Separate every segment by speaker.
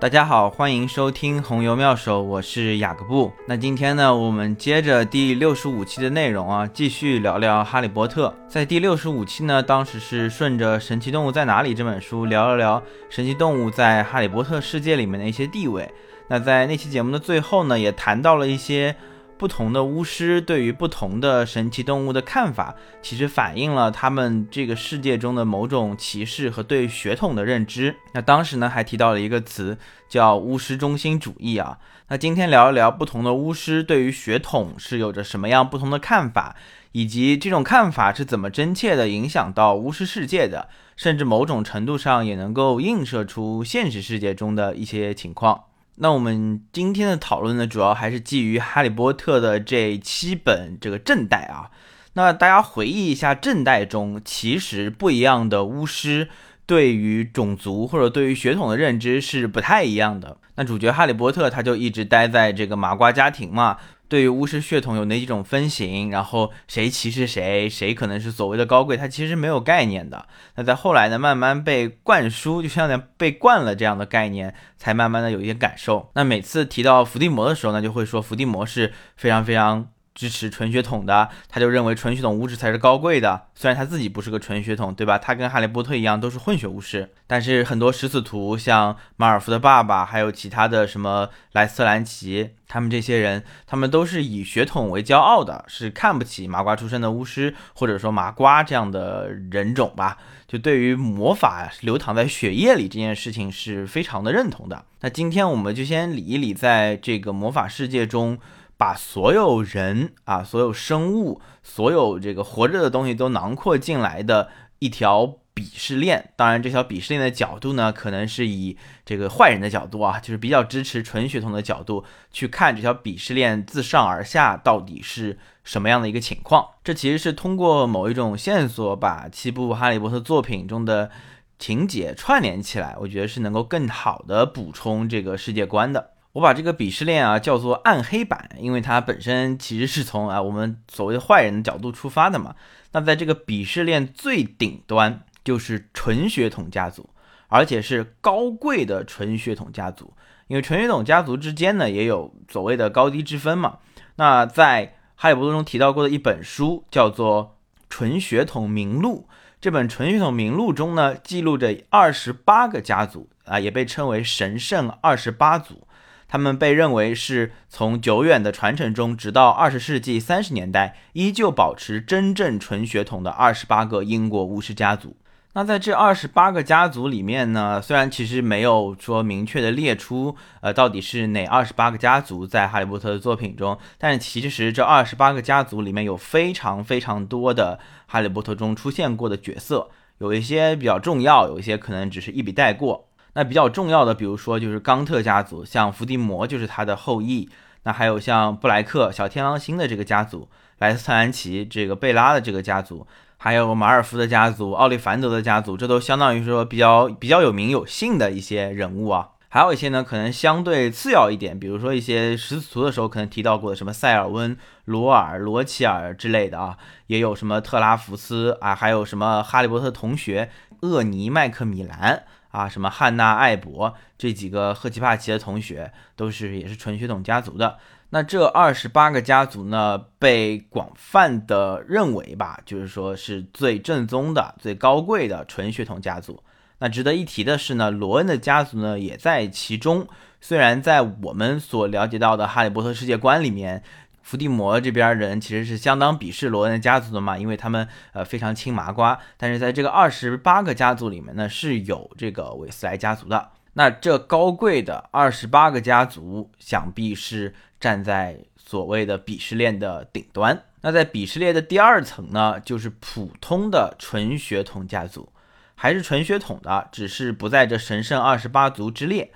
Speaker 1: 大家好，欢迎收听红油妙手，我是雅各布。那今天呢，我们接着第六十五期的内容啊，继续聊聊哈利波特。在第六十五期呢，当时是顺着《神奇动物在哪里》这本书聊了聊神奇动物在哈利波特世界里面的一些地位。那在那期节目的最后呢，也谈到了一些。不同的巫师对于不同的神奇动物的看法，其实反映了他们这个世界中的某种歧视和对血统的认知。那当时呢，还提到了一个词叫巫师中心主义啊。那今天聊一聊不同的巫师对于血统是有着什么样不同的看法，以及这种看法是怎么真切的影响到巫师世界的，甚至某种程度上也能够映射出现实世界中的一些情况。那我们今天的讨论呢，主要还是基于《哈利波特》的这七本这个正代啊。那大家回忆一下，正代中其实不一样的巫师对于种族或者对于血统的认知是不太一样的。那主角哈利波特他就一直待在这个麻瓜家庭嘛。对于巫师血统有哪几种分型，然后谁歧视谁，谁可能是所谓的高贵，他其实没有概念的。那在后来呢，慢慢被灌输，就像被灌了这样的概念，才慢慢的有一些感受。那每次提到伏地魔的时候呢，就会说伏地魔是非常非常。支持纯血统的，他就认为纯血统巫师才是高贵的。虽然他自己不是个纯血统，对吧？他跟哈利波特一样都是混血巫师，但是很多食死徒，像马尔福的爸爸，还有其他的什么莱斯兰奇，他们这些人，他们都是以血统为骄傲的，是看不起麻瓜出身的巫师，或者说麻瓜这样的人种吧。就对于魔法流淌在血液里这件事情，是非常的认同的。那今天我们就先理一理，在这个魔法世界中。把所有人啊，所有生物，所有这个活着的东西都囊括进来的一条鄙视链。当然，这条鄙视链的角度呢，可能是以这个坏人的角度啊，就是比较支持纯血统的角度去看这条鄙视链自上而下到底是什么样的一个情况。这其实是通过某一种线索，把七部哈利波特作品中的情节串联起来，我觉得是能够更好的补充这个世界观的。我把这个鄙视链啊叫做暗黑版，因为它本身其实是从啊我们所谓的坏人的角度出发的嘛。那在这个鄙视链最顶端就是纯血统家族，而且是高贵的纯血统家族。因为纯血统家族之间呢也有所谓的高低之分嘛。那在哈利波特中提到过的一本书叫做《纯血统名录》，这本纯血统名录中呢记录着二十八个家族啊，也被称为神圣二十八族。他们被认为是从久远的传承中，直到二十世纪三十年代，依旧保持真正纯血统的二十八个英国巫师家族。那在这二十八个家族里面呢，虽然其实没有说明确的列出，呃，到底是哪二十八个家族在哈利波特的作品中，但其实这二十八个家族里面有非常非常多的哈利波特中出现过的角色，有一些比较重要，有一些可能只是一笔带过。那比较重要的，比如说就是冈特家族，像伏地魔就是他的后裔。那还有像布莱克、小天狼星的这个家族，莱斯特兰奇这个贝拉的这个家族，还有马尔福的家族、奥利凡德的家族，这都相当于说比较比较有名有姓的一些人物啊。还有一些呢，可能相对次要一点，比如说一些食死徒的时候可能提到过的什么塞尔温、罗尔、罗齐尔之类的啊，也有什么特拉福斯啊，还有什么哈利波特同学厄尼、麦克米兰。啊，什么汉娜、艾博这几个赫奇帕奇的同学，都是也是纯血统家族的。那这二十八个家族呢，被广泛的认为吧，就是说是最正宗的、最高贵的纯血统家族。那值得一提的是呢，罗恩的家族呢也在其中。虽然在我们所了解到的哈利波特世界观里面。伏地魔这边人其实是相当鄙视罗恩家族的嘛，因为他们呃非常亲麻瓜。但是在这个二十八个家族里面呢，是有这个韦斯莱家族的。那这高贵的二十八个家族，想必是站在所谓的鄙视链的顶端。那在鄙视链的第二层呢，就是普通的纯血统家族，还是纯血统的，只是不在这神圣二十八族之列。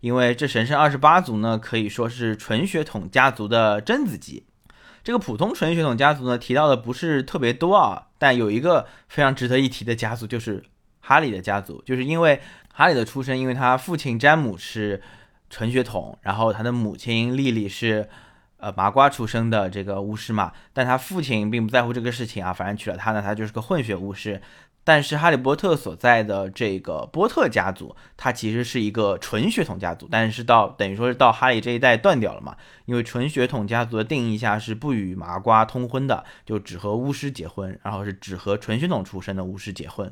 Speaker 1: 因为这神圣二十八族呢，可以说是纯血统家族的贞子级。这个普通纯血统家族呢，提到的不是特别多啊，但有一个非常值得一提的家族，就是哈利的家族。就是因为哈利的出身，因为他父亲詹姆是纯血统，然后他的母亲莉莉是呃麻瓜出生的这个巫师嘛，但他父亲并不在乎这个事情啊，反正娶了她呢，他就是个混血巫师。但是哈利波特所在的这个波特家族，它其实是一个纯血统家族，但是到等于说是到哈利这一代断掉了嘛，因为纯血统家族的定义下是不与麻瓜通婚的，就只和巫师结婚，然后是只和纯血统出身的巫师结婚。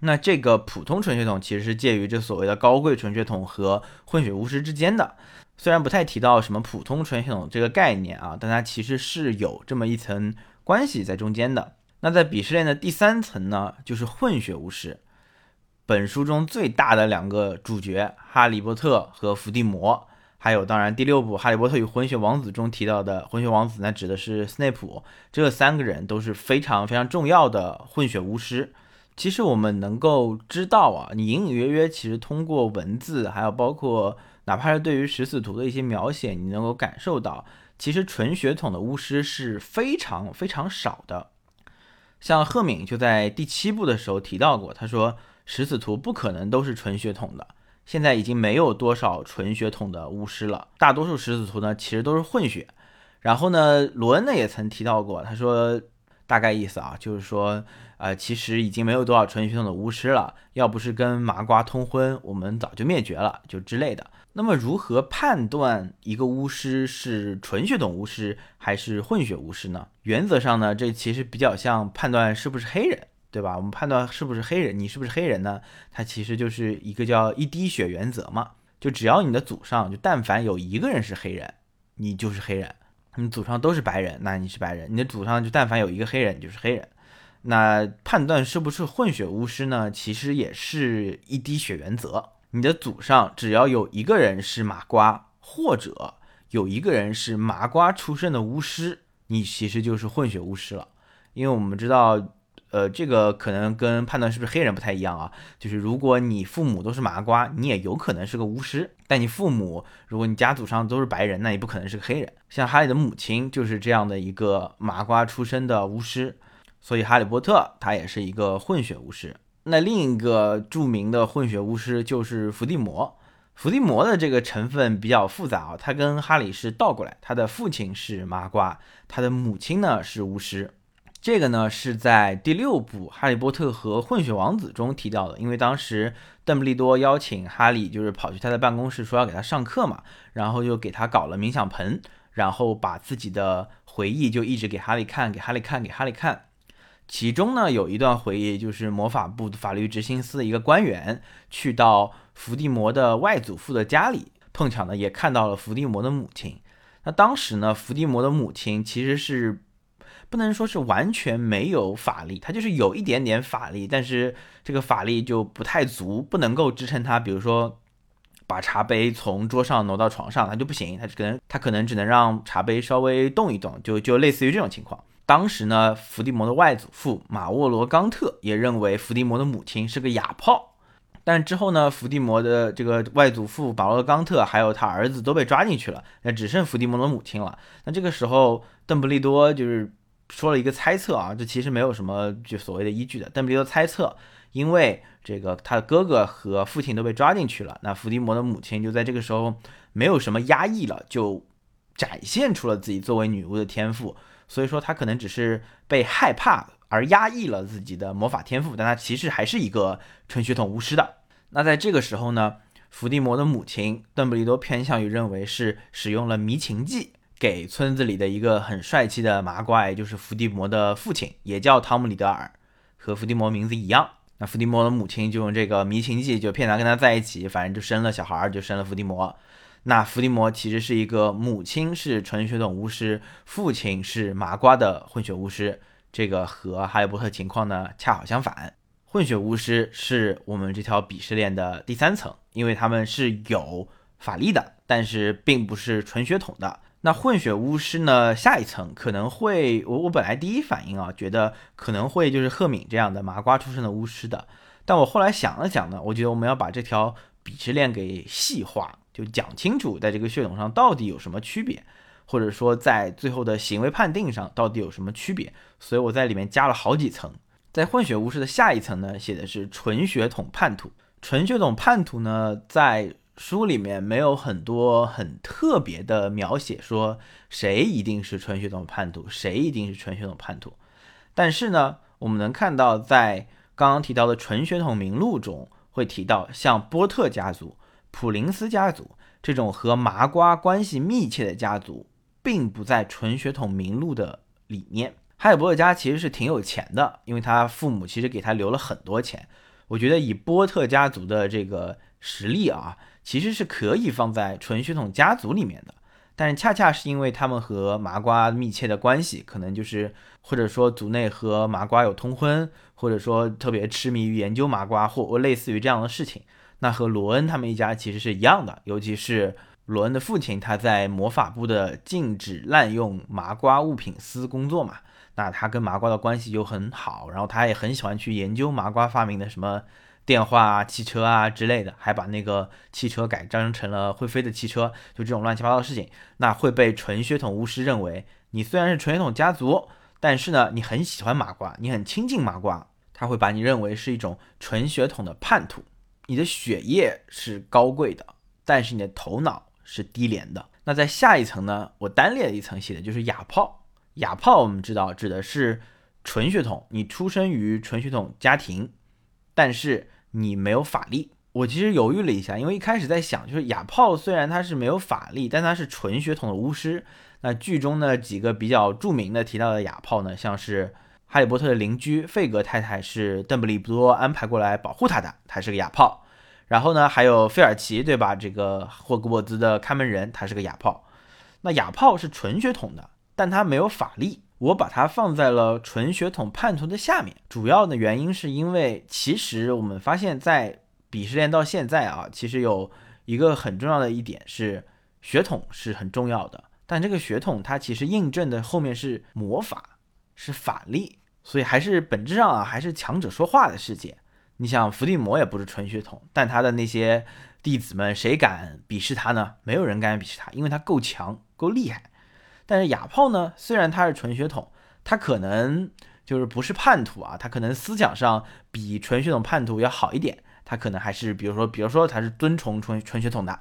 Speaker 1: 那这个普通纯血统其实是介于这所谓的高贵纯血统和混血巫师之间的，虽然不太提到什么普通纯血统这个概念啊，但它其实是有这么一层关系在中间的。那在鄙视链的第三层呢，就是混血巫师。本书中最大的两个主角哈利波特和伏地魔，还有当然第六部《哈利波特与混血王子》中提到的混血王子，那指的是斯内普。这三个人都是非常非常重要的混血巫师。其实我们能够知道啊，你隐隐约约其实通过文字，还有包括哪怕是对于食死徒的一些描写，你能够感受到，其实纯血统的巫师是非常非常少的。像赫敏就在第七部的时候提到过，他说食死徒不可能都是纯血统的，现在已经没有多少纯血统的巫师了，大多数食死徒呢其实都是混血。然后呢，罗恩呢也曾提到过，他说大概意思啊，就是说。呃，其实已经没有多少纯血统的巫师了，要不是跟麻瓜通婚，我们早就灭绝了，就之类的。那么，如何判断一个巫师是纯血统巫师还是混血巫师呢？原则上呢，这其实比较像判断是不是黑人，对吧？我们判断是不是黑人，你是不是黑人呢？它其实就是一个叫一滴血原则嘛，就只要你的祖上就但凡有一个人是黑人，你就是黑人；你祖上都是白人，那你是白人；你的祖上就但凡有一个黑人，你就是黑人。那判断是不是混血巫师呢？其实也是一滴血原则。你的祖上只要有一个人是麻瓜，或者有一个人是麻瓜出身的巫师，你其实就是混血巫师了。因为我们知道，呃，这个可能跟判断是不是黑人不太一样啊。就是如果你父母都是麻瓜，你也有可能是个巫师；但你父母，如果你家祖上都是白人，那你不可能是个黑人。像哈利的母亲就是这样的一个麻瓜出身的巫师。所以，哈利波特他也是一个混血巫师。那另一个著名的混血巫师就是伏地魔。伏地魔的这个成分比较复杂啊，他跟哈利是倒过来，他的父亲是麻瓜，他的母亲呢是巫师。这个呢是在第六部《哈利波特和混血王子》中提到的，因为当时邓布利多邀请哈利，就是跑去他的办公室说要给他上课嘛，然后就给他搞了冥想盆，然后把自己的回忆就一直给哈利看，给哈利看，给哈利看。其中呢，有一段回忆，就是魔法部法律执行司的一个官员去到伏地魔的外祖父的家里，碰巧呢也看到了伏地魔的母亲。那当时呢，伏地魔的母亲其实是不能说是完全没有法力，她就是有一点点法力，但是这个法力就不太足，不能够支撑她，比如说把茶杯从桌上挪到床上，她就不行，她可能她可能只能让茶杯稍微动一动，就就类似于这种情况。当时呢，伏地魔的外祖父马沃罗冈特也认为伏地魔的母亲是个哑炮，但之后呢，伏地魔的这个外祖父马沃罗冈特还有他儿子都被抓进去了，那只剩伏地魔的母亲了。那这个时候，邓布利多就是说了一个猜测啊，这其实没有什么就所谓的依据的。邓布利多猜测，因为这个他的哥哥和父亲都被抓进去了，那伏地魔的母亲就在这个时候没有什么压抑了，就展现出了自己作为女巫的天赋。所以说他可能只是被害怕而压抑了自己的魔法天赋，但他其实还是一个纯血统巫师的。那在这个时候呢，伏地魔的母亲邓布利多偏向于认为是使用了迷情剂，给村子里的一个很帅气的麻瓜，就是伏地魔的父亲，也叫汤姆里德尔，和伏地魔名字一样。那伏地魔的母亲就用这个迷情剂，就骗他跟他在一起，反正就生了小孩，就生了伏地魔。那伏地魔其实是一个母亲是纯血统巫师，父亲是麻瓜的混血巫师。这个和哈利波特情况呢恰好相反。混血巫师是我们这条鄙视链的第三层，因为他们是有法力的，但是并不是纯血统的。那混血巫师呢，下一层可能会，我我本来第一反应啊，觉得可能会就是赫敏这样的麻瓜出身的巫师的，但我后来想了想呢，我觉得我们要把这条鄙视链给细化。就讲清楚，在这个血统上到底有什么区别，或者说在最后的行为判定上到底有什么区别。所以我在里面加了好几层。在混血巫师的下一层呢，写的是纯血统叛徒。纯血统叛徒呢，在书里面没有很多很特别的描写，说谁一定是纯血统叛徒，谁一定是纯血统叛徒。但是呢，我们能看到在刚刚提到的纯血统名录中会提到，像波特家族、普林斯家族这种和麻瓜关系密切的家族，并不在纯血统名录的里面。哈利波特家其实是挺有钱的，因为他父母其实给他留了很多钱。我觉得以波特家族的这个实力啊，其实是可以放在纯血统家族里面的。但是恰恰是因为他们和麻瓜密切的关系，可能就是或者说族内和麻瓜有通婚，或者说特别痴迷于研究麻瓜，或类似于这样的事情，那和罗恩他们一家其实是一样的。尤其是罗恩的父亲，他在魔法部的禁止滥用麻瓜物品司工作嘛，那他跟麻瓜的关系就很好，然后他也很喜欢去研究麻瓜发明的什么。电话啊、汽车啊之类的，还把那个汽车改装成了会飞的汽车，就这种乱七八糟的事情，那会被纯血统巫师认为你虽然是纯血统家族，但是呢，你很喜欢麻瓜，你很亲近麻瓜，他会把你认为是一种纯血统的叛徒。你的血液是高贵的，但是你的头脑是低廉的。那在下一层呢，我单列了一层写的就是哑炮。哑炮我们知道指的是纯血统，你出生于纯血统家庭，但是。你没有法力，我其实犹豫了一下，因为一开始在想，就是哑炮虽然他是没有法力，但他是纯血统的巫师。那剧中呢几个比较著名的提到的哑炮呢，像是哈利波特的邻居费格太太是邓布利多安排过来保护他的，他是个哑炮。然后呢还有费尔奇，对吧？这个霍格沃兹的看门人，他是个哑炮。那哑炮是纯血统的，但他没有法力。我把它放在了纯血统叛徒的下面，主要的原因是因为，其实我们发现，在鄙视链到现在啊，其实有一个很重要的一点是，血统是很重要的，但这个血统它其实印证的后面是魔法，是法力，所以还是本质上啊，还是强者说话的世界。你想，伏地魔也不是纯血统，但他的那些弟子们，谁敢鄙视他呢？没有人敢鄙视他，因为他够强，够厉害。但是哑炮呢？虽然他是纯血统，他可能就是不是叛徒啊，他可能思想上比纯血统叛徒要好一点。他可能还是，比如说，比如说他是尊崇纯纯血统的，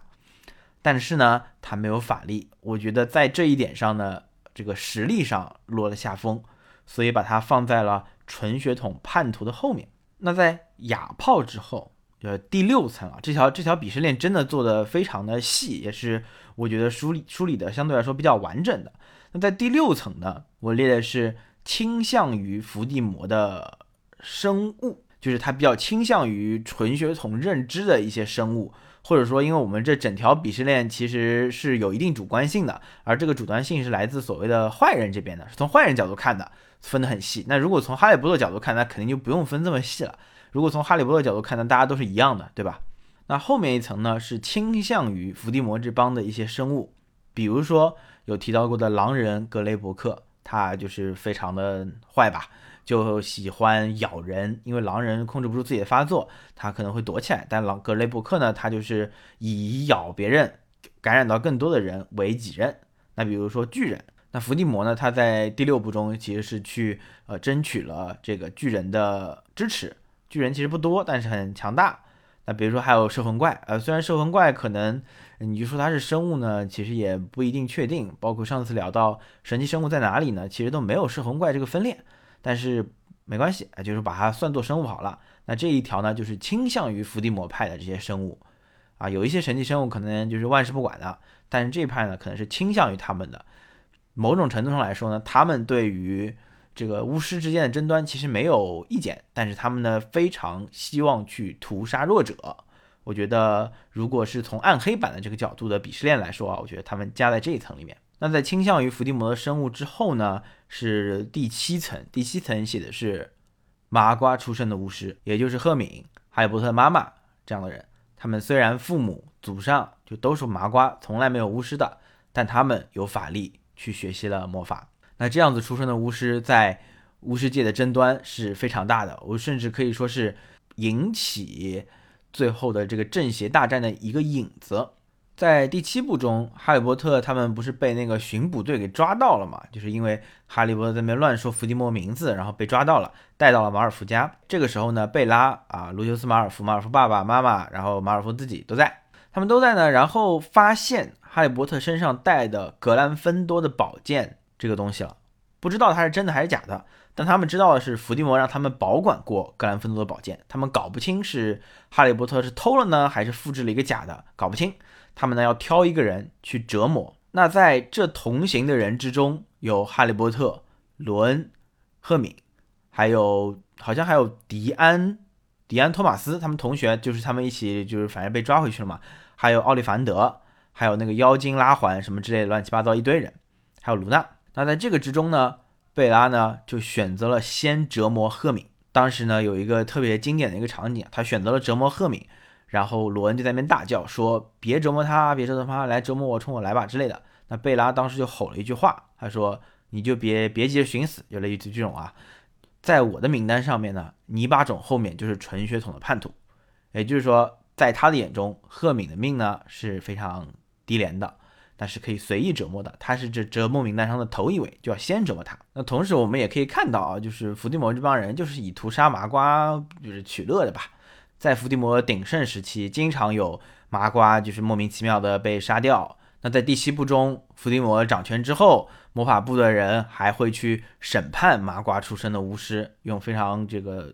Speaker 1: 但是呢，他没有法力。我觉得在这一点上呢，这个实力上落了下风，所以把它放在了纯血统叛徒的后面。那在哑炮之后，呃，第六层啊，这条这条鄙视链真的做的非常的细，也是。我觉得梳理梳理的相对来说比较完整的。那在第六层呢，我列的是倾向于伏地魔的生物，就是它比较倾向于纯血统认知的一些生物，或者说，因为我们这整条鄙视链其实是有一定主观性的，而这个主观性是来自所谓的坏人这边的，是从坏人角度看的，分得很细。那如果从哈利波特角度看，那肯定就不用分这么细了。如果从哈利波特角度看，那大家都是一样的，对吧？那后面一层呢，是倾向于伏地魔这帮的一些生物，比如说有提到过的狼人格雷伯克，他就是非常的坏吧，就喜欢咬人，因为狼人控制不住自己的发作，他可能会躲起来，但狼格雷伯克呢，他就是以咬别人，感染到更多的人为己任。那比如说巨人，那伏地魔呢，他在第六部中其实是去呃争取了这个巨人的支持，巨人其实不多，但是很强大。那比如说还有摄魂怪，呃，虽然摄魂怪可能你就说它是生物呢，其实也不一定确定。包括上次聊到神奇生物在哪里呢，其实都没有摄魂怪这个分裂，但是没关系，就是把它算作生物好了。那这一条呢，就是倾向于伏地魔派的这些生物，啊，有一些神奇生物可能就是万事不管的，但是这一派呢，可能是倾向于他们的。某种程度上来说呢，他们对于这个巫师之间的争端其实没有意见，但是他们呢非常希望去屠杀弱者。我觉得，如果是从暗黑版的这个角度的鄙视链来说啊，我觉得他们加在这一层里面。那在倾向于伏地魔的生物之后呢，是第七层。第七层写的是麻瓜出身的巫师，也就是赫敏、哈利波特妈妈这样的人。他们虽然父母祖上就都是麻瓜，从来没有巫师的，但他们有法力去学习了魔法。那这样子出生的巫师在巫师界的争端是非常大的，我甚至可以说是引起最后的这个正邪大战的一个影子。在第七部中，哈利波特他们不是被那个巡捕队给抓到了嘛？就是因为哈利波特在那边乱说伏地魔名字，然后被抓到了，带到了马尔福家。这个时候呢，贝拉啊、卢修斯、马尔福、马尔福爸爸妈妈，然后马尔福自己都在，他们都在呢。然后发现哈利波特身上带的格兰芬多的宝剑。这个东西了，不知道它是真的还是假的，但他们知道的是，伏地魔让他们保管过格兰芬多的宝剑，他们搞不清是哈利波特是偷了呢，还是复制了一个假的，搞不清。他们呢要挑一个人去折磨。那在这同行的人之中，有哈利波特、罗恩、赫敏，还有好像还有迪安、迪安·托马斯，他们同学就是他们一起就是反正被抓回去了嘛。还有奥利凡德，还有那个妖精拉环什么之类的乱七八糟一堆人，还有卢娜。那在这个之中呢？贝拉呢，就选择了先折磨赫敏。当时呢，有一个特别经典的一个场景，他选择了折磨赫敏，然后罗恩就在那边大叫说：“别折磨他，别折磨他，来折磨我，冲我来吧之类的。”那贝拉当时就吼了一句话，他说：“你就别别急着寻死。”有了一句这种啊，在我的名单上面呢，泥巴种后面就是纯血统的叛徒，也就是说，在他的眼中，赫敏的命呢是非常低廉的。但是可以随意折磨的，他是这折磨名单上的头一位，就要先折磨他。那同时我们也可以看到啊，就是伏地魔这帮人就是以屠杀麻瓜就是取乐的吧。在伏地魔鼎盛时期，经常有麻瓜就是莫名其妙的被杀掉。那在第七部中，伏地魔掌权之后，魔法部的人还会去审判麻瓜出身的巫师，用非常这个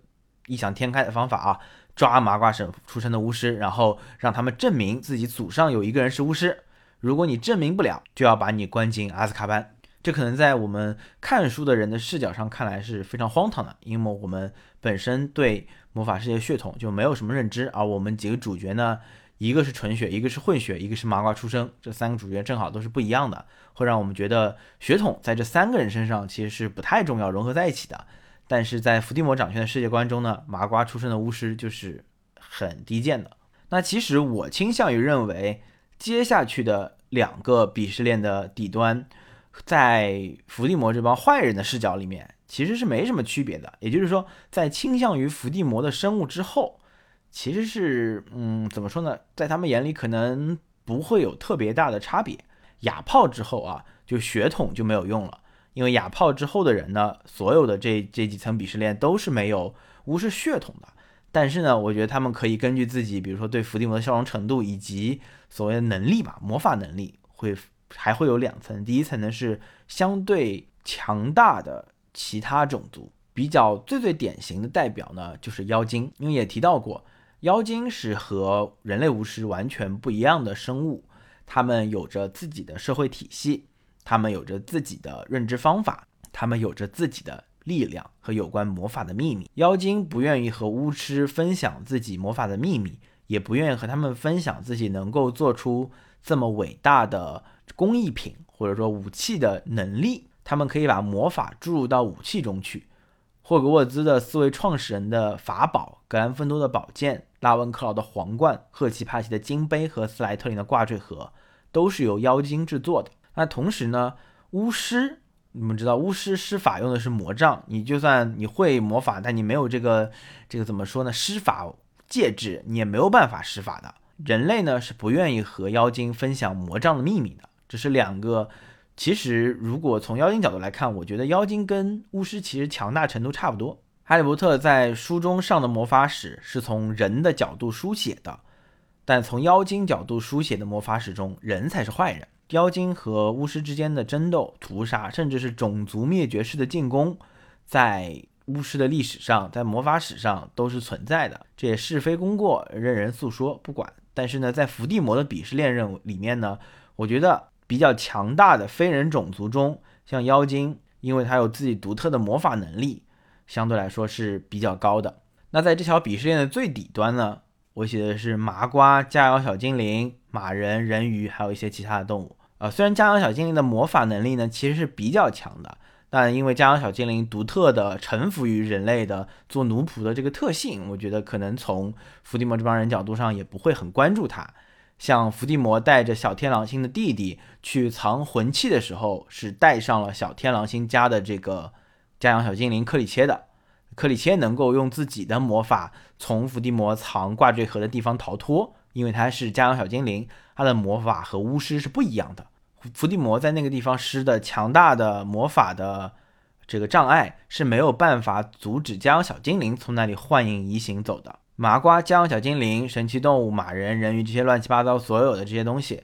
Speaker 1: 异想天开的方法啊，抓麻瓜省出身的巫师，然后让他们证明自己祖上有一个人是巫师。如果你证明不了，就要把你关进阿兹卡班。这可能在我们看书的人的视角上看来是非常荒唐的，因为我们本身对魔法世界血统就没有什么认知。而我们几个主角呢，一个是纯血，一个是混血，一个是麻瓜出生，这三个主角正好都是不一样的，会让我们觉得血统在这三个人身上其实是不太重要，融合在一起的。但是在伏地魔掌权的世界观中呢，麻瓜出生的巫师就是很低贱的。那其实我倾向于认为。接下去的两个鄙视链的底端，在伏地魔这帮坏人的视角里面，其实是没什么区别的。也就是说，在倾向于伏地魔的生物之后，其实是，嗯，怎么说呢？在他们眼里可能不会有特别大的差别。哑炮之后啊，就血统就没有用了，因为哑炮之后的人呢，所有的这这几层鄙视链都是没有无视血统的。但是呢，我觉得他们可以根据自己，比如说对伏地魔的效用程度以及所谓的能力吧，魔法能力会还会有两层。第一层呢是相对强大的其他种族，比较最最典型的代表呢就是妖精，因为也提到过，妖精是和人类巫师完全不一样的生物，他们有着自己的社会体系，他们有着自己的认知方法，他们有着自己的。力量和有关魔法的秘密，妖精不愿意和巫师分享自己魔法的秘密，也不愿意和他们分享自己能够做出这么伟大的工艺品或者说武器的能力。他们可以把魔法注入到武器中去。霍格沃兹的四位创始人的法宝——格兰芬多的宝剑、拉文克劳的皇冠、赫奇帕奇的金杯和斯莱特林的挂坠盒，都是由妖精制作的。那同时呢，巫师。你们知道巫师施法用的是魔杖，你就算你会魔法，但你没有这个这个怎么说呢？施法戒指，你也没有办法施法的。人类呢是不愿意和妖精分享魔杖的秘密的。这是两个，其实如果从妖精角度来看，我觉得妖精跟巫师其实强大程度差不多。哈利波特在书中上的魔法史是从人的角度书写的，但从妖精角度书写的魔法史中，人才是坏人。妖精和巫师之间的争斗、屠杀，甚至是种族灭绝式的进攻，在巫师的历史上，在魔法史上都是存在的。这也是非功过，任人诉说，不管。但是呢，在伏地魔的鄙视链任务里面呢，我觉得比较强大的非人种族中，像妖精，因为它有自己独特的魔法能力，相对来说是比较高的。那在这条鄙视链的最底端呢，我写的是麻瓜、佳肴小精灵。马人、人鱼，还有一些其他的动物。呃，虽然家养小精灵的魔法能力呢，其实是比较强的，但因为家养小精灵独特的臣服于人类的做奴仆的这个特性，我觉得可能从伏地魔这帮人角度上也不会很关注他。像伏地魔带着小天狼星的弟弟去藏魂器的时候，是带上了小天狼星家的这个家养小精灵克里切的。克里切能够用自己的魔法从伏地魔藏挂坠盒的地方逃脱。因为他是家养小精灵，他的魔法和巫师是不一样的。伏地魔在那个地方施的强大的魔法的这个障碍是没有办法阻止将小精灵从那里幻影移行走的。麻瓜、将小精灵、神奇动物、马人、人鱼这些乱七八糟所有的这些东西，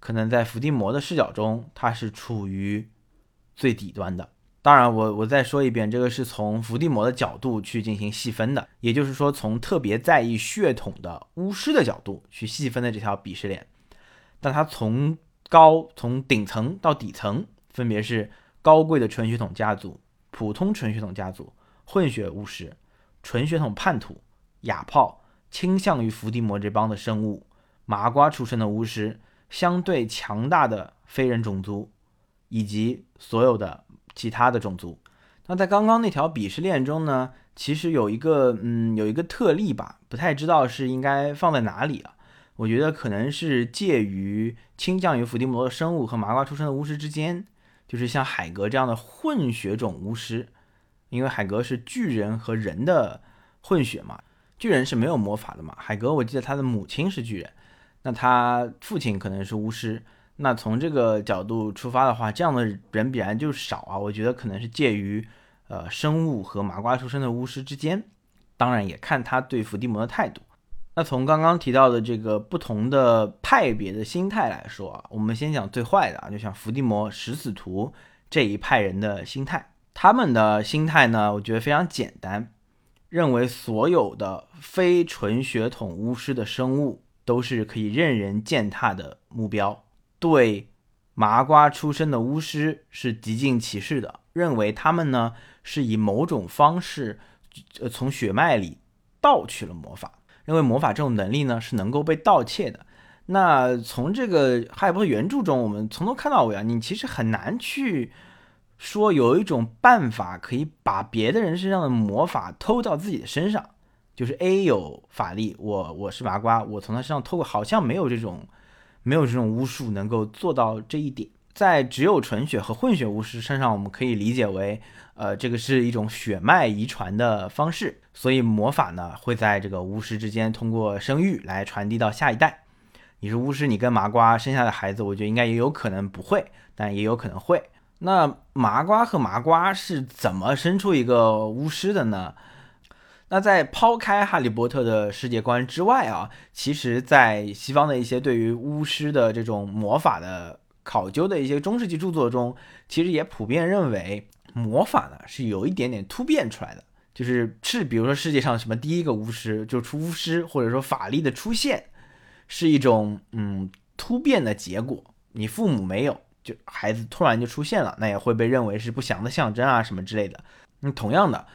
Speaker 1: 可能在伏地魔的视角中，它是处于最底端的。当然，我我再说一遍，这个是从伏地魔的角度去进行细分的，也就是说，从特别在意血统的巫师的角度去细分的这条鄙视链。但它从高从顶层到底层，分别是高贵的纯血统家族、普通纯血统家族、混血巫师、纯血统叛徒、哑炮、倾向于伏地魔这帮的生物、麻瓜出身的巫师、相对强大的非人种族，以及所有的其他的种族。那在刚刚那条鄙视链中呢，其实有一个嗯有一个特例吧，不太知道是应该放在哪里啊。我觉得可能是介于倾向于伏地魔的生物和麻瓜出身的巫师之间，就是像海格这样的混血种巫师，因为海格是巨人和人的混血嘛，巨人是没有魔法的嘛。海格我记得他的母亲是巨人，那他父亲可能是巫师，那从这个角度出发的话，这样的人必然就少啊。我觉得可能是介于呃生物和麻瓜出身的巫师之间，当然也看他对伏地魔的态度。那从刚刚提到的这个不同的派别的心态来说啊，我们先讲最坏的啊，就像伏地魔、食死徒这一派人的心态，他们的心态呢，我觉得非常简单，认为所有的非纯血统巫师的生物都是可以任人践踏的目标，对麻瓜出身的巫师是极尽歧视的，认为他们呢是以某种方式，呃，从血脉里盗取了魔法。认为魔法这种能力呢是能够被盗窃的。那从这个《哈利波特》原著中，我们从头看到尾啊，你其实很难去说有一种办法可以把别的人身上的魔法偷到自己的身上。就是 A 有法力，我我是麻瓜，我从他身上偷过，好像没有这种没有这种巫术能够做到这一点。在只有纯血和混血巫师身上，我们可以理解为，呃，这个是一种血脉遗传的方式，所以魔法呢会在这个巫师之间通过生育来传递到下一代。你是巫师，你跟麻瓜生下的孩子，我觉得应该也有可能不会，但也有可能会。那麻瓜和麻瓜是怎么生出一个巫师的呢？那在抛开哈利波特的世界观之外啊，其实，在西方的一些对于巫师的这种魔法的。考究的一些中世纪著作中，其实也普遍认为魔法呢是有一点点突变出来的，就是是比如说世界上什么第一个巫师就出巫师，或者说法力的出现是一种嗯突变的结果。你父母没有，就孩子突然就出现了，那也会被认为是不祥的象征啊什么之类的。那同样的。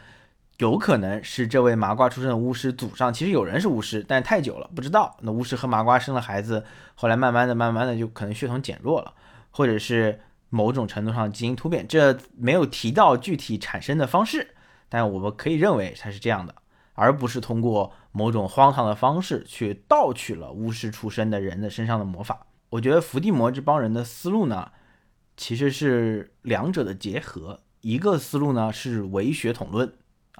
Speaker 1: 有可能是这位麻瓜出身的巫师祖上其实有人是巫师，但太久了不知道。那巫师和麻瓜生了孩子，后来慢慢的、慢慢的就可能血统减弱了，或者是某种程度上基因突变，这没有提到具体产生的方式，但我们可以认为它是这样的，而不是通过某种荒唐的方式去盗取了巫师出身的人的身上的魔法。我觉得伏地魔这帮人的思路呢，其实是两者的结合，一个思路呢是唯血统论。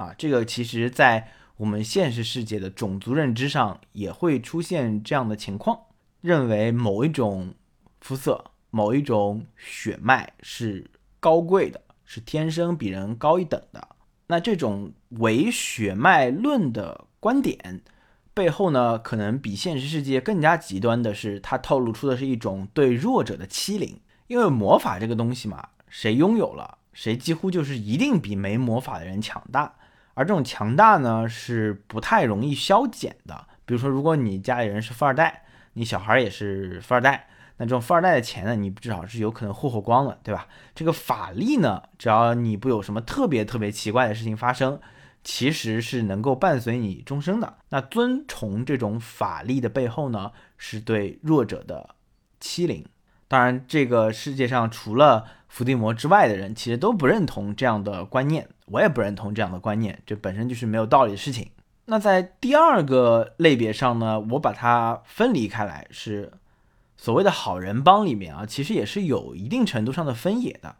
Speaker 1: 啊，这个其实，在我们现实世界的种族认知上，也会出现这样的情况：认为某一种肤色、某一种血脉是高贵的，是天生比人高一等的。那这种唯血脉论的观点背后呢，可能比现实世界更加极端的是，它透露出的是一种对弱者的欺凌。因为魔法这个东西嘛，谁拥有了，谁几乎就是一定比没魔法的人强大。而这种强大呢，是不太容易消减的。比如说，如果你家里人是富二代，你小孩也是富二代，那这种富二代的钱呢，你至少是有可能霍霍光了，对吧？这个法力呢，只要你不有什么特别特别奇怪的事情发生，其实是能够伴随你终生的。那尊崇这种法力的背后呢，是对弱者的欺凌。当然，这个世界上除了伏地魔之外的人，其实都不认同这样的观念。我也不认同这样的观念，这本身就是没有道理的事情。那在第二个类别上呢，我把它分离开来，是所谓的好人帮里面啊，其实也是有一定程度上的分野的。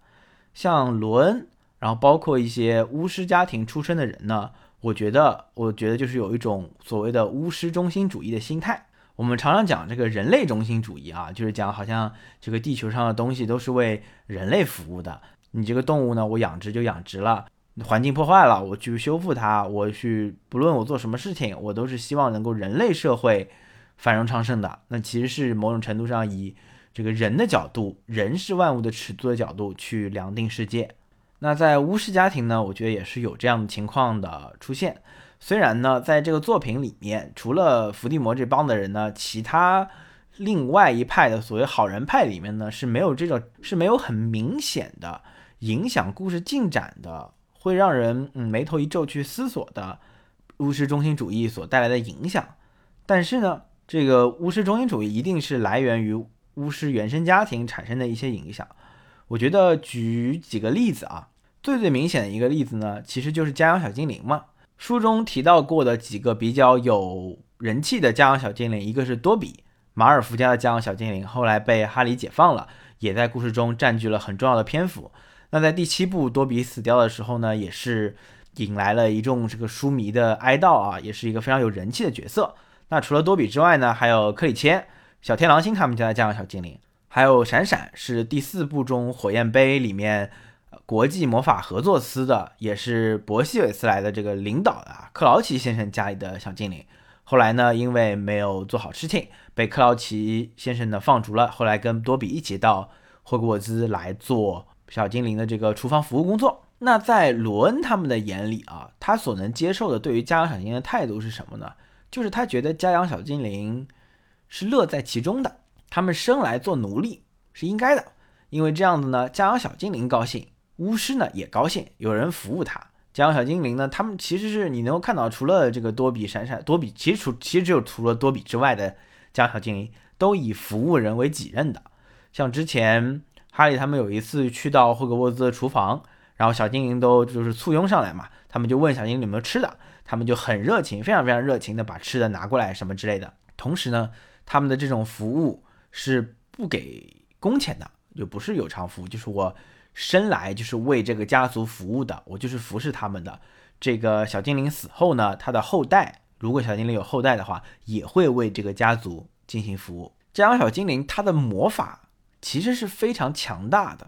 Speaker 1: 像罗恩，然后包括一些巫师家庭出身的人呢，我觉得，我觉得就是有一种所谓的巫师中心主义的心态。我们常常讲这个人类中心主义啊，就是讲好像这个地球上的东西都是为人类服务的。你这个动物呢，我养殖就养殖了，环境破坏了，我去修复它，我去不论我做什么事情，我都是希望能够人类社会繁荣昌盛的。那其实是某种程度上以这个人的角度，人是万物的尺度的角度去量定世界。那在巫师家庭呢，我觉得也是有这样的情况的出现。虽然呢，在这个作品里面，除了伏地魔这帮的人呢，其他另外一派的所谓好人派里面呢，是没有这种是没有很明显的影响故事进展的，会让人嗯眉头一皱去思索的巫师中心主义所带来的影响。但是呢，这个巫师中心主义一定是来源于巫师原生家庭产生的一些影响。我觉得举几个例子啊，最最明显的一个例子呢，其实就是家养小精灵嘛。书中提到过的几个比较有人气的家养小精灵，一个是多比，马尔福家的家养小精灵，后来被哈利解放了，也在故事中占据了很重要的篇幅。那在第七部多比死掉的时候呢，也是引来了一众这个书迷的哀悼啊，也是一个非常有人气的角色。那除了多比之外呢，还有克里切、小天狼星他们家的家养小精灵。还有闪闪是第四部中火焰杯里面国际魔法合作司的，也是博西韦斯来的这个领导的啊克劳奇先生家里的小精灵。后来呢，因为没有做好事情，被克劳奇先生呢放逐了。后来跟多比一起到霍格沃兹来做小精灵的这个厨房服务工作。那在罗恩他们的眼里啊，他所能接受的对于家养小精灵的态度是什么呢？就是他觉得家养小精灵是乐在其中的。他们生来做奴隶是应该的，因为这样子呢，家养小精灵高兴，巫师呢也高兴，有人服务他。家养小精灵呢，他们其实是你能够看到，除了这个多比、闪闪、多比，其实除其实只有除了多比之外的家养小精灵都以服务人为己任的。像之前哈利他们有一次去到霍格沃兹的厨房，然后小精灵都就是簇拥上来嘛，他们就问小精灵有没有吃的，他们就很热情，非常非常热情的把吃的拿过来什么之类的。同时呢，他们的这种服务。是不给工钱的，就不是有偿服务，就是我生来就是为这个家族服务的，我就是服侍他们的。这个小精灵死后呢，他的后代，如果小精灵有后代的话，也会为这个家族进行服务。这样小精灵他的魔法其实是非常强大的。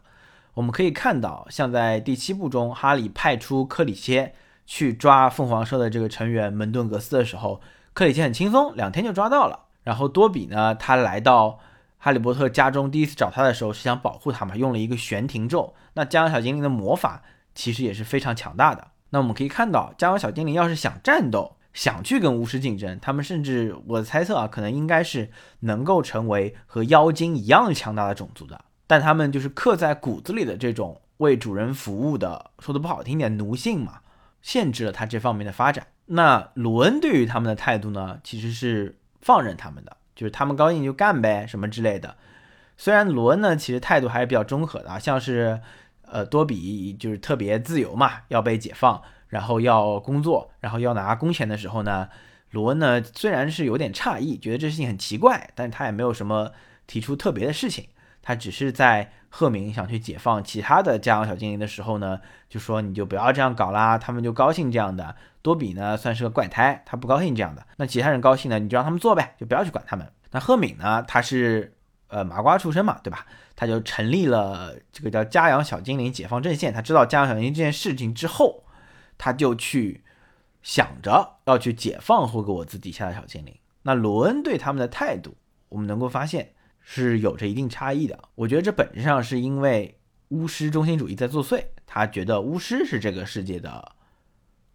Speaker 1: 我们可以看到，像在第七部中，哈利派出克里切去抓凤凰社的这个成员门顿格斯的时候，克里切很轻松，两天就抓到了。然后多比呢，他来到。哈利波特家中第一次找他的时候是想保护他嘛，用了一个悬停咒。那家养小精灵的魔法其实也是非常强大的。那我们可以看到，家养小精灵要是想战斗，想去跟巫师竞争，他们甚至我的猜测啊，可能应该是能够成为和妖精一样强大的种族的。但他们就是刻在骨子里的这种为主人服务的，说的不好听点，奴性嘛，限制了他这方面的发展。那鲁恩对于他们的态度呢，其实是放任他们的。就是他们高兴就干呗，什么之类的。虽然罗恩呢，其实态度还是比较中和的啊，像是，呃，多比就是特别自由嘛，要被解放，然后要工作，然后要拿工钱的时候呢，罗恩呢虽然是有点诧异，觉得这事情很奇怪，但是他也没有什么提出特别的事情，他只是在赫敏想去解放其他的家养小精灵的时候呢，就说你就不要这样搞啦，他们就高兴这样的。多比呢算是个怪胎，他不高兴这样的。那其他人高兴呢，你就让他们做呗，就不要去管他们。那赫敏呢，他是呃麻瓜出身嘛，对吧？他就成立了这个叫家养小精灵解放阵线。他知道家养小精灵这件事情之后，他就去想着要去解放霍格沃兹底下的小精灵。那罗恩对他们的态度，我们能够发现是有着一定差异的。我觉得这本质上是因为巫师中心主义在作祟，他觉得巫师是这个世界的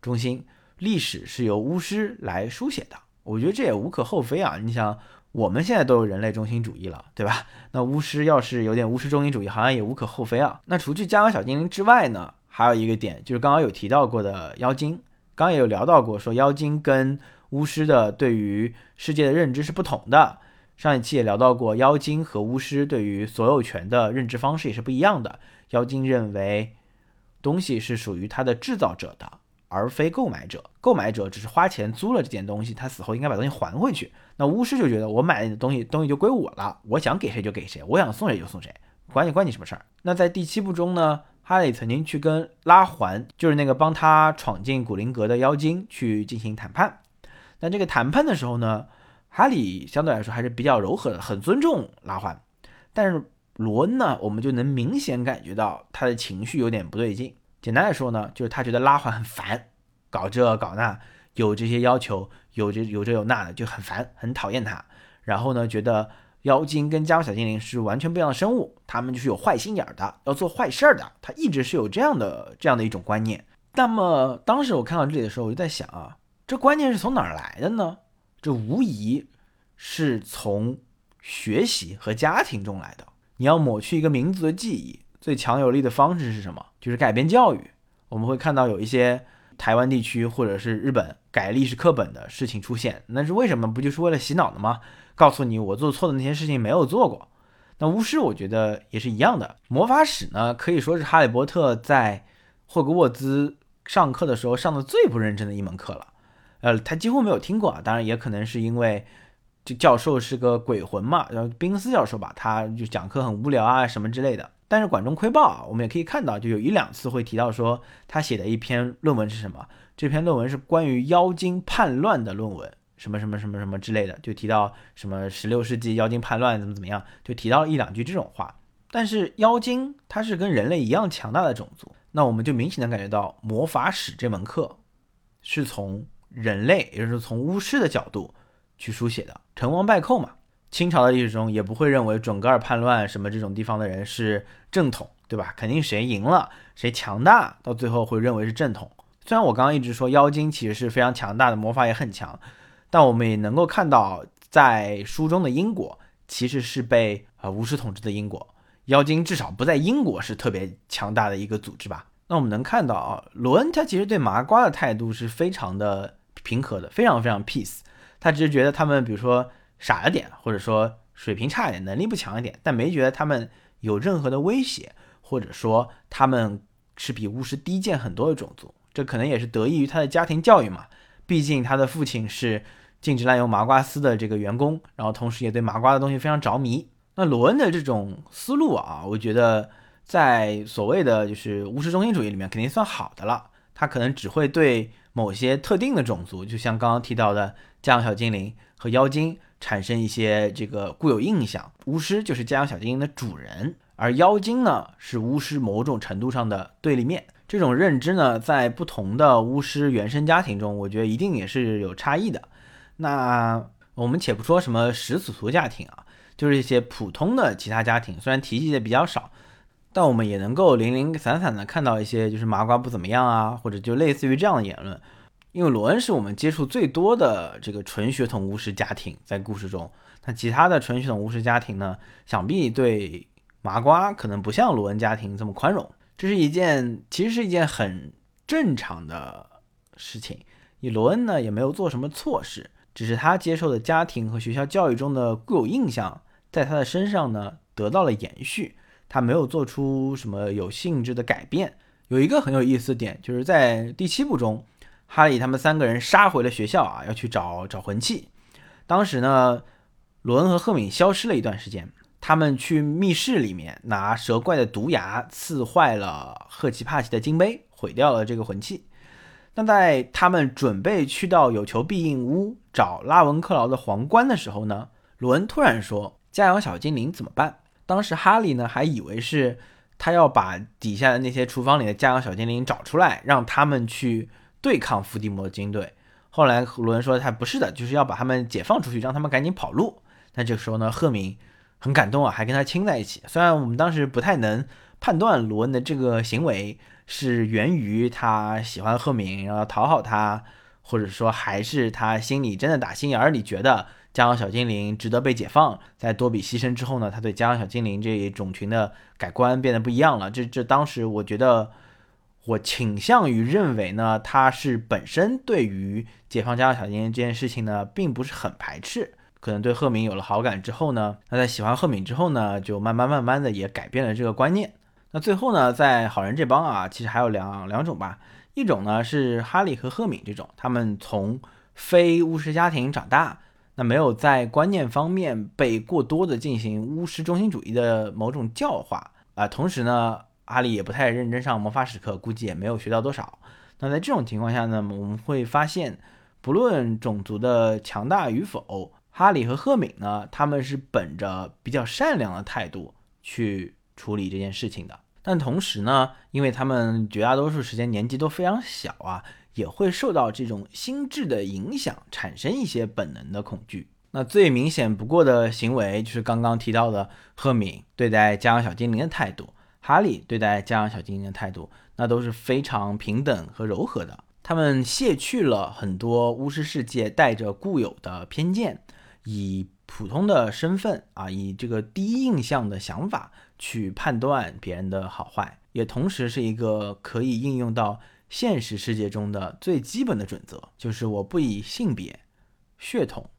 Speaker 1: 中心。历史是由巫师来书写的，我觉得这也无可厚非啊。你想，我们现在都有人类中心主义了，对吧？那巫师要是有点巫师中心主义，好像也无可厚非啊。那除去家养小精灵之外呢，还有一个点就是刚刚有提到过的妖精，刚刚也有聊到过，说妖精跟巫师的对于世界的认知是不同的。上一期也聊到过，妖精和巫师对于所有权的认知方式也是不一样的。妖精认为东西是属于它的制造者的。而非购买者，购买者只是花钱租了这件东西，他死后应该把东西还回去。那巫师就觉得我买你的东西，东西就归我了，我想给谁就给谁，我想送谁就送谁，管你关你什么事儿。那在第七部中呢，哈利曾经去跟拉环，就是那个帮他闯进古灵阁的妖精去进行谈判。但这个谈判的时候呢，哈利相对来说还是比较柔和的，很尊重拉环。但是罗恩呢，我们就能明显感觉到他的情绪有点不对劲。简单来说呢，就是他觉得拉环很烦，搞这搞那，有这些要求，有这有这有那的，就很烦，很讨厌他。然后呢，觉得
Speaker 2: 妖精跟家有小精灵是完全不一样的生物，他们就是有坏心眼的，要做坏事儿的。他一直是有这样的这样的一种观念。那么当时我看到这里的时候，我就在想啊，这观念是从哪儿来的呢？这无疑是从学习和家庭中来的。你要抹去一个民族的记忆，最强有力的方式是什么？就是改变教育。我们会看到有一些台湾地区或者是日本改历史课本的事情出现，那是为什么？不就是为了洗脑的吗？告诉你我做错的那些事情没有做过。那巫师我觉得也是一样的。魔法史呢，可以说是哈利波特在霍格沃兹上课的时候上的最不认真的一门课了。呃，他几乎没有听过啊。当然也可能是因为这教授是个鬼魂嘛，然后宾斯教授吧，他就讲课很无聊啊什么之类的。但是管中窥豹啊，我们也可以看到，就有一两次会提到说他写的一篇论文是什么？这篇论文是关于妖精叛乱的论文，什么什么什么什么之类的，就提到什么十六世纪妖精叛乱怎么怎么样，就提到一两句这种话。但是妖精它是跟人类一样强大的种族，那我们就明显的感觉到魔法史这门课是从人类，也就是从巫师的角度去书写的，成王败寇嘛。清朝的历史中也不会认为准噶尔叛乱什么这种地方的人是正统，对吧？肯定谁赢了，谁强大，到最后会认为是正统。虽然我刚刚一直说妖精其实是非常强大的，魔法也很强，但我们也能够看到，在书中的英国其实是被啊巫师统治的英国，妖精至少不在英国是特别强大的一个组织吧？那我们能看到啊，罗恩他其实对麻瓜的态度是非常的平和的，非常非常 peace，他只是觉得他们比如说。傻了点，或者说水平差一点，能力不强一点，但没觉得他们有任何的威胁，或者说他们是比巫师低贱很多的种族。这可能也是得益于他的家庭教育嘛。毕竟他的父亲是禁止滥用麻瓜丝的这个员工，然后同时也对麻瓜的东西非常着迷。那罗恩的这种思路啊，我觉得在所谓的就是巫师中心主义里面肯定算好的了。他可能只会对某些特定的种族，就像刚刚提到的家养小精灵和妖精。产生一些这个固有印象，巫师就是家养小精灵的主人，而妖精呢是巫师某种程度上的对立面。这种认知呢，在不同的巫师原生家庭中，我觉得一定也是有差异的。那我们且不说什么十子图家庭啊，就是一些普通的其他家庭，虽然提及的比较少，但我们也能够零零散散的看到一些就是麻瓜不怎么样啊，或者就类似于这样的言论。因为罗恩是我们接触最多的这个纯血统巫师家庭，在故事中，那其他的纯血统巫师家庭呢，想必对麻瓜可能不像罗恩家庭这么宽容。这是一件其实是一件很正常的事情。以罗恩呢也没有做什么错事，只是他接受的家庭和学校教育中的固有印象，在他的身上呢得到了延续，他没有做出什么有性质的改变。有一个很有意思的点，就是在第七部中。哈利他们三个人杀回了学校啊，要去找找魂器。当时呢，罗恩和赫敏消失了一段时间，他们去密室里面拿蛇怪的毒牙刺坏了赫奇帕奇的金杯，毁掉了这个魂器。那在他们准备去到有求必应屋找拉文克劳的皇冠的时候呢，罗恩突然说：“家养小精灵怎么办？”当时哈利呢还以为是他要把底下的那些厨房里的家养小精灵找出来，让他们去。对抗伏地魔的军队。后来罗恩说他不是的，就是要把他们解放出去，让他们赶紧跑路。那这个时候呢，赫敏很感动啊，还跟他亲在一起。虽然我们当时不太能判断罗恩的这个行为是源于他喜欢赫敏，然后讨好他，或者说还是他心里真的打心眼里觉得家养小精灵值得被解放。在多比牺牲之后呢，他对家养小精灵这一种群的改观变得不一样了。这这当时我觉得。我倾向于认为呢，他是本身对于解放家养小精灵这件事情呢，并不是很排斥。可能对赫敏有了好感之后呢，那在喜欢赫敏之后呢，就慢慢慢慢的也改变了这个观念。那最后呢，在好人这帮啊，其实还有两两种吧。一种呢是哈利和赫敏这种，他们从非巫师家庭长大，那没有在观念方面被过多的进行巫师中心主义的某种教化啊，同时呢。哈利也不太认真上魔法史课，估计也没有学到多少。那在这种情况下呢，我们会发现，不论种族的强大与否，哈利和赫敏呢，他们是本着比较善良的态度去处理这件事情的。但同时呢，因为他们绝大多数时间年纪都非常小啊，也会受到这种心智的影响，产生一些本能的恐惧。
Speaker 1: 那最明显不过的行为就是刚刚提到的赫敏对待家养小精灵的态度，哈利对待家养小精灵的态度，那都是非常平等和柔和的。他们卸去了很多巫师世界带着固有的偏见，以普通的身份啊，以这个第一印象的想法去判断别人的好坏，也同时是一个可以应用到现实世界中的最基本的准则，就是我不以性别、血统。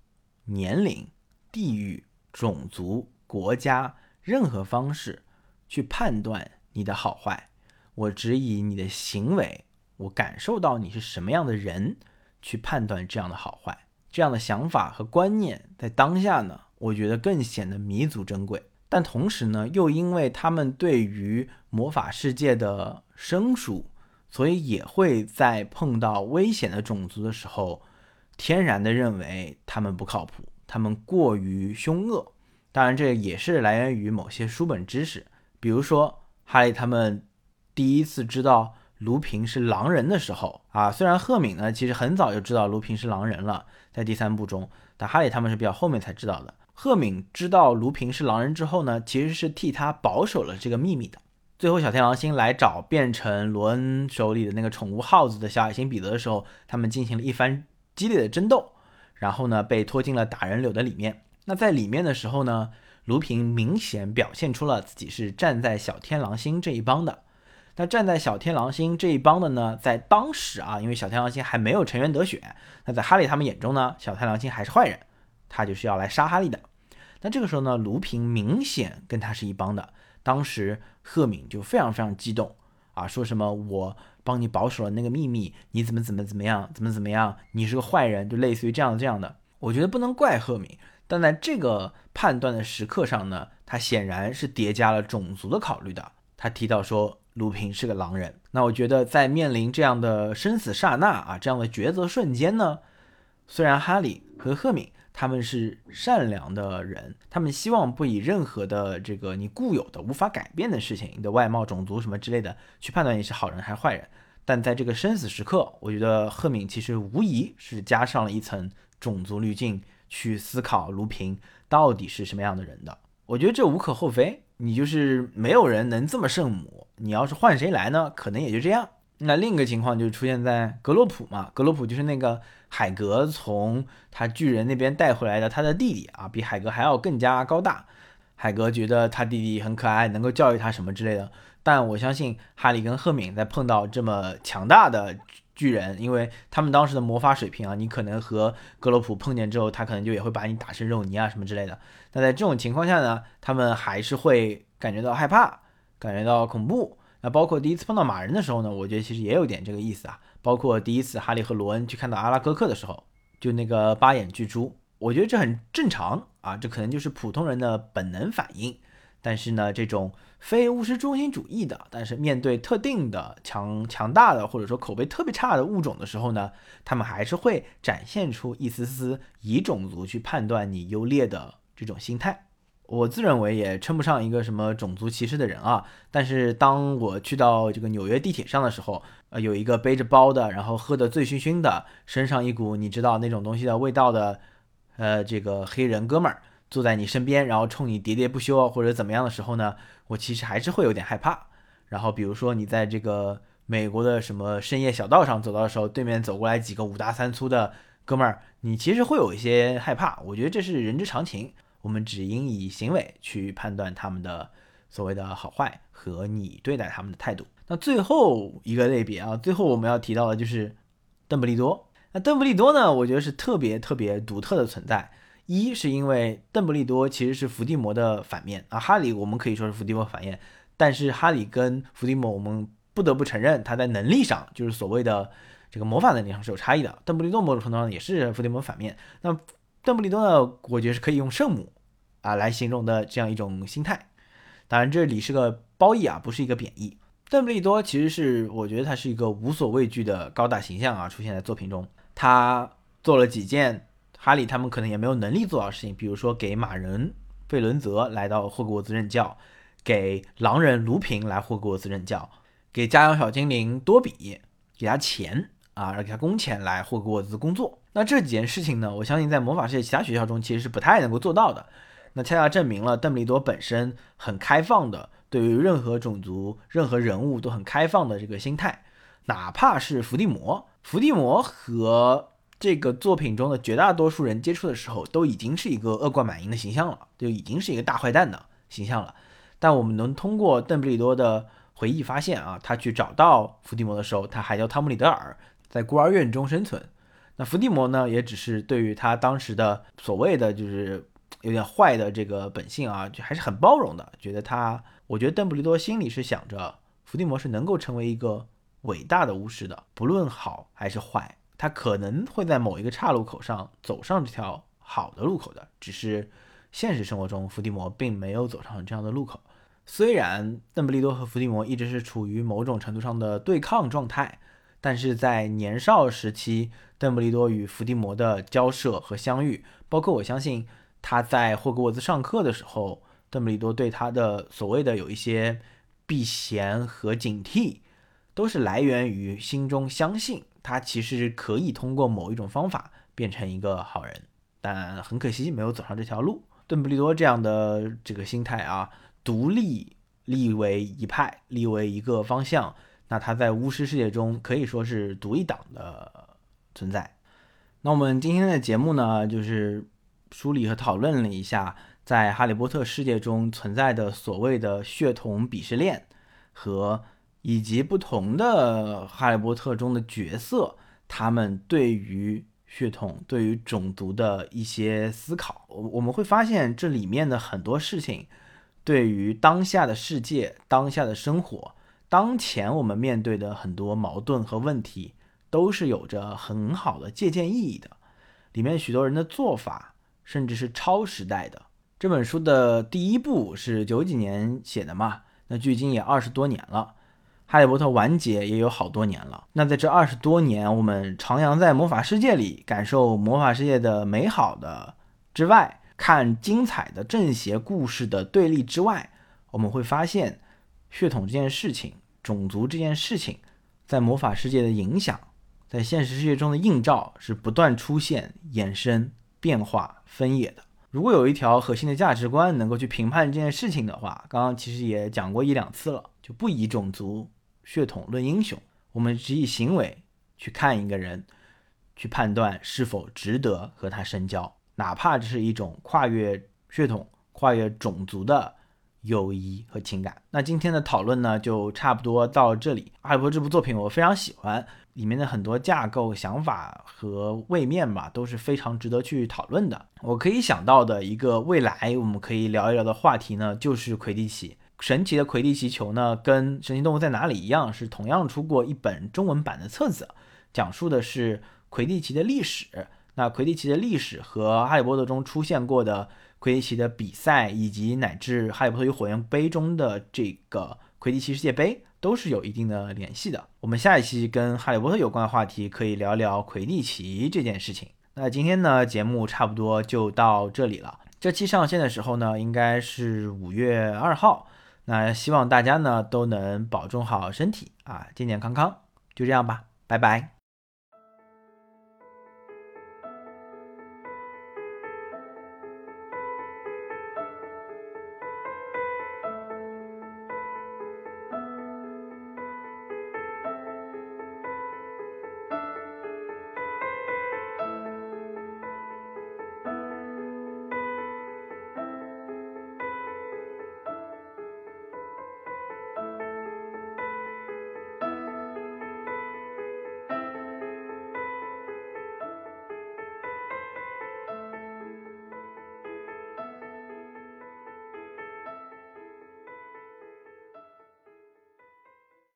Speaker 1: 年龄、地域、种族、国家，任何方式去判断你的好坏，我只以你的行为，我感受到你是什么样的人，去判断这样的好坏。这样的想法和观念在当下呢，我觉得更显得弥足珍贵。但同时呢，又因为他们对于魔法世界的生疏，所以也会在碰到危险的种族的时候。天然的认为他们不靠谱，他们过于凶恶。当然，这也是来源于某些书本知识，比如说哈利他们第一次知道卢平是狼人的时候啊，虽然赫敏呢其实很早就知道卢平是狼人了，在第三部中，但哈利他们是比较后面才知道的。赫敏知道卢平是狼人之后呢，其实是替他保守了这个秘密的。最后，小天狼星来找变成罗恩手里的那个宠物耗子的小矮星彼得的时候，他们进行了一番。激烈的争斗，然后呢，被拖进了打人柳的里面。那在里面的时候呢，卢平明显表现出了自己是站在小天狼星这一帮的。那站在小天狼星这一帮的呢，在当时啊，因为小天狼星还没有成员得选，那在哈利他们眼中呢，小天狼星还是坏人，他就是要来杀哈利的。那这个时候呢，卢平明显跟他是一帮的。当时赫敏就非常非常激动啊，说什么我。帮你保守了那个秘密，你怎么怎么怎么样，怎么怎么样，你是个坏人，就类似于这样这样的。我觉得不能怪赫敏，但在这个判断的时刻上呢，他显然是叠加了种族的考虑的。他提到说卢平是个狼人，那我觉得在面临这样的生死刹那啊，这样的抉择瞬间呢，虽然哈利和赫敏。他们是善良的人，他们希望不以任何的这个你固有的无法改变的事情，你的外貌、种族什么之类的去判断你是好人还是坏人。但在这个生死时刻，我觉得赫敏其实无疑是加上了一层种族滤镜去思考卢平到底是什么样的人的。我觉得这无可厚非，你就是没有人能这么圣母，你要是换谁来呢？可能也就这样。那另一个情况就出现在格洛普嘛，格洛普就是那个。海格从他巨人那边带回来的他的弟弟啊，比海格还要更加高大。海格觉得他弟弟很可爱，能够教育他什么之类的。但我相信哈利跟赫敏在碰到这么强大的巨人，因为他们当时的魔法水平啊，你可能和格洛普碰见之后，他可能就也会把你打成肉泥啊什么之类的。那在这种情况下呢，他们还是会感觉到害怕，感觉到恐怖。那包括第一次碰到马人的时候呢，我觉得其实也有点这个意思啊。包括第一次哈利和罗恩去看到阿拉戈克的时候，就那个八眼巨蛛，我觉得这很正常啊，这可能就是普通人的本能反应。但是呢，这种非巫师中心主义的，但是面对特定的强强大的或者说口碑特别差的物种的时候呢，他们还是会展现出一丝丝以种族去判断你优劣的这种心态。我自认为也称不上一个什么种族歧视的人啊，但是当我去到这个纽约地铁上的时候，呃，有一个背着包的，然后喝得醉醺醺的，身上一股你知道那种东西的味道的，呃，这个黑人哥们儿坐在你身边，然后冲你喋喋不休或者怎么样的时候呢，我其实还是会有点害怕。然后比如说你在这个美国的什么深夜小道上走到的时候，对面走过来几个五大三粗的哥们儿，你其实会有一些害怕。我觉得这是人之常情。我们只应以行为去判断他们的所谓的好坏和你对待他们的态度。那最后一个类别啊，最后我们要提到的就是邓布利多。那邓布利多呢，我觉得是特别特别独特的存在。一是因为邓布利多其实是伏地魔的反面啊，哈利我们可以说是伏地魔反面，但是哈利跟伏地魔，我们不得不承认他在能力上，就是所谓的这个魔法能力上是有差异的。邓布利多某种程度上也是伏地魔反面。那邓布利多呢？我觉得是可以用圣母啊来形容的这样一种心态。当然这里是个褒义啊，不是一个贬义。邓布利多其实是我觉得他是一个无所畏惧的高大形象啊，出现在作品中。他做了几件哈利他们可能也没有能力做到的事情，比如说给马人费伦泽来到霍格沃兹任教，给狼人卢平来霍格沃兹任教，给家养小精灵多比给他钱啊，给他工钱来霍格沃兹工作。
Speaker 2: 那这几件事情呢，我相信在魔法世界其他学校中其实是不太能够做到的。那恰恰证明了邓布利多本身很开放的，对于任何种族、任何人物都很开放的这个心态。哪怕是伏地魔，伏地魔和这个作品中的绝大多数人接触的时候，都已经是一个恶贯满盈的形象了，就已经是一个大坏蛋的形象了。但我们能通过邓布利多的回忆发现啊，他去找到伏地魔的时候，他还叫汤姆·里德尔，在孤儿院中生存。那伏地魔呢，也只是对于他当时的所谓的就是有点坏的这个本性啊，就还是很包容的，觉得他，我觉得邓布利多心里是想着伏地魔是能够成为一个伟大的巫师的，不论好还是坏。他可能会在某一个岔路口上走上这条好的路口的，只是现实生活中伏地魔并没有走上这样的路口。虽然邓布利多和伏地魔一直是处于某种程度上的对抗状态，但是在年少时期，邓布利多与伏地魔的交涉和相遇，包括我相信他在霍格沃兹上课的时候，邓布利多对他的所谓的有一些避嫌和警惕，都是来源于心中相信。他其实可以通过某一种方法变成一个好人，但很可惜没有走上这条路。邓布利多这样的这个心态啊，独立立为一派，立为一个方向，那他在巫师世界中可以说是独一档的存在。那我们今天的节目呢，就是梳理和讨论了一下在哈利波特世界中存在的所谓的血统鄙视链和。以及不同的《哈利波特》中的角色，他们对于血统、对于种族的一些思考，我我们会发现这里面的很多事情，对于当下的世界、当下的生活、当前我们面对的很多矛盾和问题，都是有着很好的借鉴意义的。里面许多人的做法，甚至是超时代的。这本书的第一部是九几年写的嘛？那距今也二十多年了。哈利波特完结也有好多年了。那在这二十多年，我们徜徉在魔法世界里，感受魔法世界的美好的之外，看精彩的正邪故事的对立之外，我们会发现，血统这件事情、种族这件事情，在魔法世界的影响，在现实世界中的映照是不断出现、衍生、变化、分野的。如果有一条核心的价值观能够去评判这件事情的话，刚刚其实也讲过一两次了，就不以种族。血统论英雄，我们只以行为去看一个人，去判断是否值得和他深交，哪怕这是一种跨越血统、跨越种族的友谊和情感。那今天的讨论呢，就差不多到这里。阿利波这部作品我非常喜欢，里面的很多架构、想法和位面吧，都是非常值得去讨论的。我可以想到的一个未来我们可以聊一聊的话题呢，就是魁地奇。神奇的魁地奇球呢，跟神奇动物在哪里一样，是同样出过一本中文版的册子，讲述的是魁地奇的历史。那魁地奇的历史和哈利波特中出现过的魁地奇的比赛，以及乃至哈利波特与火焰杯中的这个魁地奇世界杯，都是有一定的联系的。我们下一期跟哈利波特有关的话题，可以聊聊魁地奇这件事情。那今天呢，节目差不多就到这里了。这期上线的时候呢，应该是五月二号。那希望大家呢都能保重好身体啊，健健康康，就这样吧，拜拜。